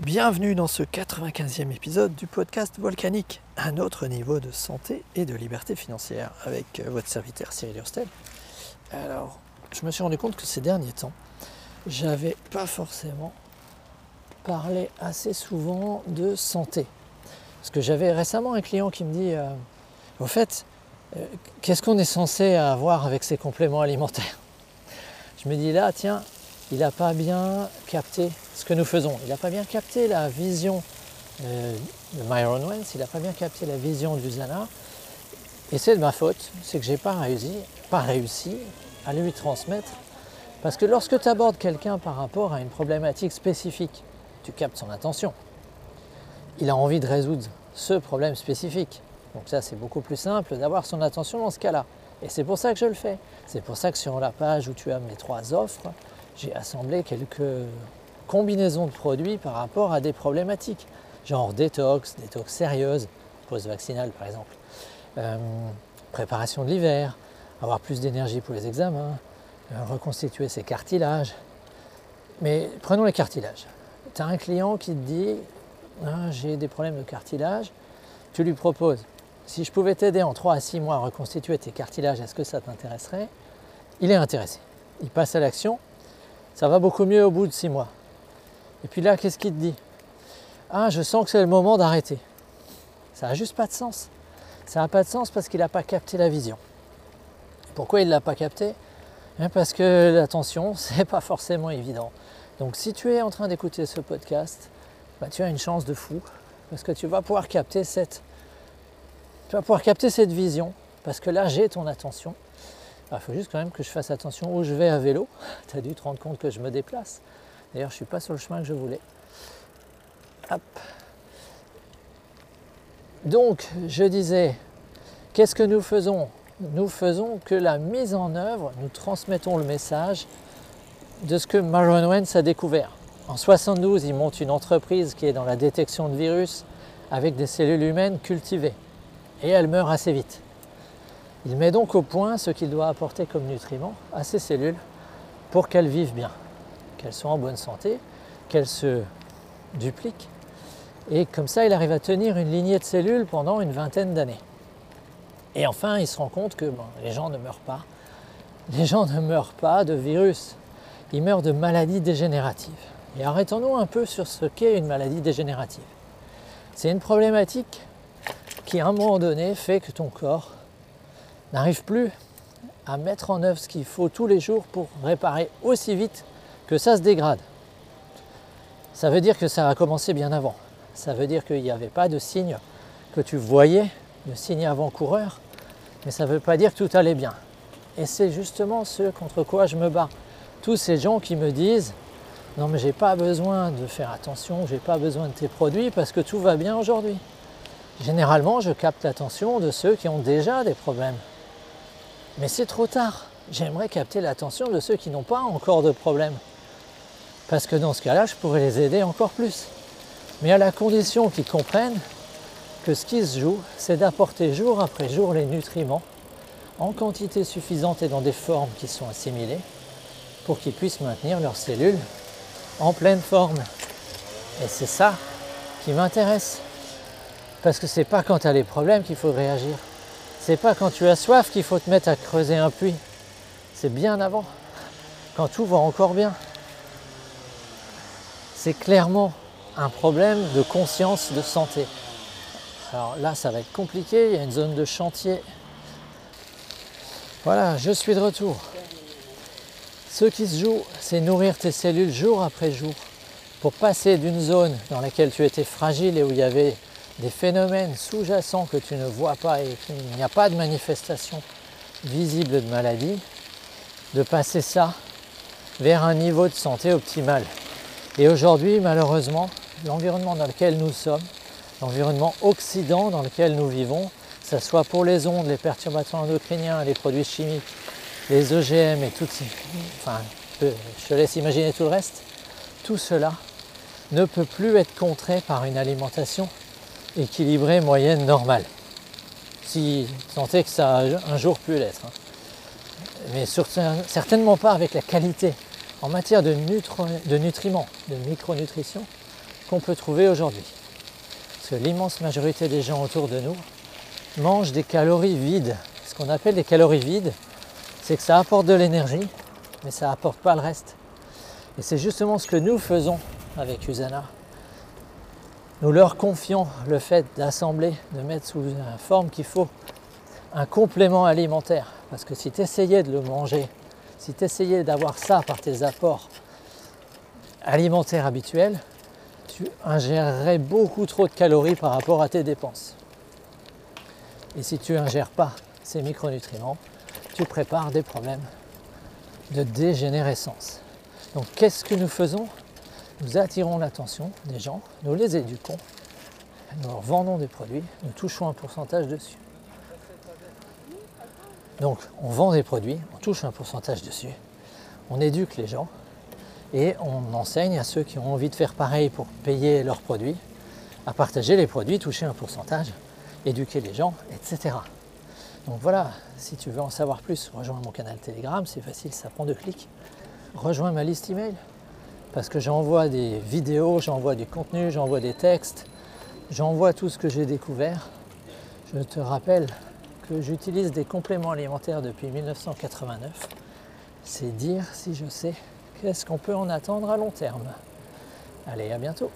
Bienvenue dans ce 95e épisode du podcast Volcanique, un autre niveau de santé et de liberté financière avec euh, votre serviteur Cyril Hurstel. Alors, je me suis rendu compte que ces derniers temps, j'avais pas forcément parlé assez souvent de santé. Parce que j'avais récemment un client qui me dit euh, Au fait, euh, qu'est-ce qu'on est censé avoir avec ces compléments alimentaires? Je me dis là, tiens, il n'a pas bien capté ce que nous faisons. Il n'a pas bien capté la vision euh, de Myron Wentz, il n'a pas bien capté la vision du Zana. Et c'est de ma faute, c'est que je n'ai pas réussi à lui transmettre. Parce que lorsque tu abordes quelqu'un par rapport à une problématique spécifique, tu captes son attention. Il a envie de résoudre ce problème spécifique. Donc ça, c'est beaucoup plus simple d'avoir son attention dans ce cas-là. Et c'est pour ça que je le fais. C'est pour ça que sur la page où tu as mes trois offres, j'ai assemblé quelques combinaisons de produits par rapport à des problématiques, genre détox, détox sérieuse, pause vaccinale par exemple, euh, préparation de l'hiver, avoir plus d'énergie pour les examens, euh, reconstituer ses cartilages. Mais prenons les cartilages. Tu as un client qui te dit ah, j'ai des problèmes de cartilage, tu lui proposes si je pouvais t'aider en 3 à 6 mois à reconstituer tes cartilages, est-ce que ça t'intéresserait? Il est intéressé. Il passe à l'action. Ça va beaucoup mieux au bout de 6 mois. Et puis là, qu'est-ce qu'il te dit? Ah, je sens que c'est le moment d'arrêter. Ça n'a juste pas de sens. Ça n'a pas de sens parce qu'il n'a pas capté la vision. Pourquoi il ne l'a pas capté? Eh Parce que l'attention, c'est pas forcément évident. Donc si tu es en train d'écouter ce podcast, bah, tu as une chance de fou parce que tu vas pouvoir capter cette tu vas pouvoir capter cette vision parce que là j'ai ton attention. Il faut juste quand même que je fasse attention où je vais à vélo. Tu as dû te rendre compte que je me déplace. D'ailleurs, je ne suis pas sur le chemin que je voulais. Hop. Donc, je disais, qu'est-ce que nous faisons? Nous faisons que la mise en œuvre, nous transmettons le message de ce que Maron Wentz a découvert. En 72, il monte une entreprise qui est dans la détection de virus avec des cellules humaines cultivées et elle meurt assez vite. Il met donc au point ce qu'il doit apporter comme nutriments à ces cellules pour qu'elles vivent bien, qu'elles soient en bonne santé, qu'elles se dupliquent. Et comme ça, il arrive à tenir une lignée de cellules pendant une vingtaine d'années. Et enfin, il se rend compte que les gens ne meurent pas. Les gens ne meurent pas de virus, ils meurent de maladies dégénératives. Et arrêtons-nous un peu sur ce qu'est une maladie dégénérative. C'est une problématique qui à un moment donné fait que ton corps n'arrive plus à mettre en œuvre ce qu'il faut tous les jours pour réparer aussi vite que ça se dégrade. Ça veut dire que ça a commencé bien avant. Ça veut dire qu'il n'y avait pas de signe que tu voyais, de signe avant-coureur, mais ça ne veut pas dire que tout allait bien. Et c'est justement ce contre quoi je me bats. Tous ces gens qui me disent non mais j'ai pas besoin de faire attention, j'ai pas besoin de tes produits parce que tout va bien aujourd'hui. Généralement, je capte l'attention de ceux qui ont déjà des problèmes. Mais c'est trop tard. J'aimerais capter l'attention de ceux qui n'ont pas encore de problème. Parce que dans ce cas-là, je pourrais les aider encore plus. Mais à la condition qu'ils comprennent que ce qui se joue, c'est d'apporter jour après jour les nutriments en quantité suffisante et dans des formes qui sont assimilées pour qu'ils puissent maintenir leurs cellules en pleine forme. Et c'est ça qui m'intéresse. Parce que c'est pas quand tu as les problèmes qu'il faut réagir. C'est pas quand tu as soif qu'il faut te mettre à creuser un puits. C'est bien avant. Quand tout va encore bien. C'est clairement un problème de conscience de santé. Alors là, ça va être compliqué. Il y a une zone de chantier. Voilà, je suis de retour. Ce qui se joue, c'est nourrir tes cellules jour après jour pour passer d'une zone dans laquelle tu étais fragile et où il y avait des phénomènes sous-jacents que tu ne vois pas et qu'il n'y a pas de manifestation visible de maladie, de passer ça vers un niveau de santé optimal. Et aujourd'hui, malheureusement, l'environnement dans lequel nous sommes, l'environnement occident dans lequel nous vivons, que ce soit pour les ondes, les perturbateurs endocriniens, les produits chimiques, les OGM et tout, enfin, je te laisse imaginer tout le reste, tout cela ne peut plus être contré par une alimentation équilibrée, moyenne, normale. Si tant que ça a un jour pu l'être. Hein. Mais certainement pas avec la qualité. En matière de, de nutriments, de micronutrition, qu'on peut trouver aujourd'hui. Parce que l'immense majorité des gens autour de nous mangent des calories vides. Ce qu'on appelle des calories vides, c'est que ça apporte de l'énergie, mais ça apporte pas le reste. Et c'est justement ce que nous faisons avec Usana. Nous leur confions le fait d'assembler, de mettre sous la forme qu'il faut un complément alimentaire. Parce que si tu essayais de le manger, si tu essayais d'avoir ça par tes apports alimentaires habituels, tu ingérerais beaucoup trop de calories par rapport à tes dépenses. Et si tu ingères pas ces micronutriments, tu prépares des problèmes de dégénérescence. Donc qu'est-ce que nous faisons? Nous attirons l'attention des gens, nous les éduquons, nous leur vendons des produits, nous touchons un pourcentage dessus. Donc on vend des produits, on touche un pourcentage dessus, on éduque les gens et on enseigne à ceux qui ont envie de faire pareil pour payer leurs produits, à partager les produits, toucher un pourcentage, éduquer les gens, etc. Donc voilà, si tu veux en savoir plus, rejoins mon canal Telegram, c'est facile, ça prend deux clics. Rejoins ma liste email, parce que j'envoie des vidéos, j'envoie du contenu, j'envoie des textes, j'envoie tout ce que j'ai découvert. Je te rappelle que j'utilise des compléments alimentaires depuis 1989. C'est dire si je sais qu'est-ce qu'on peut en attendre à long terme. Allez, à bientôt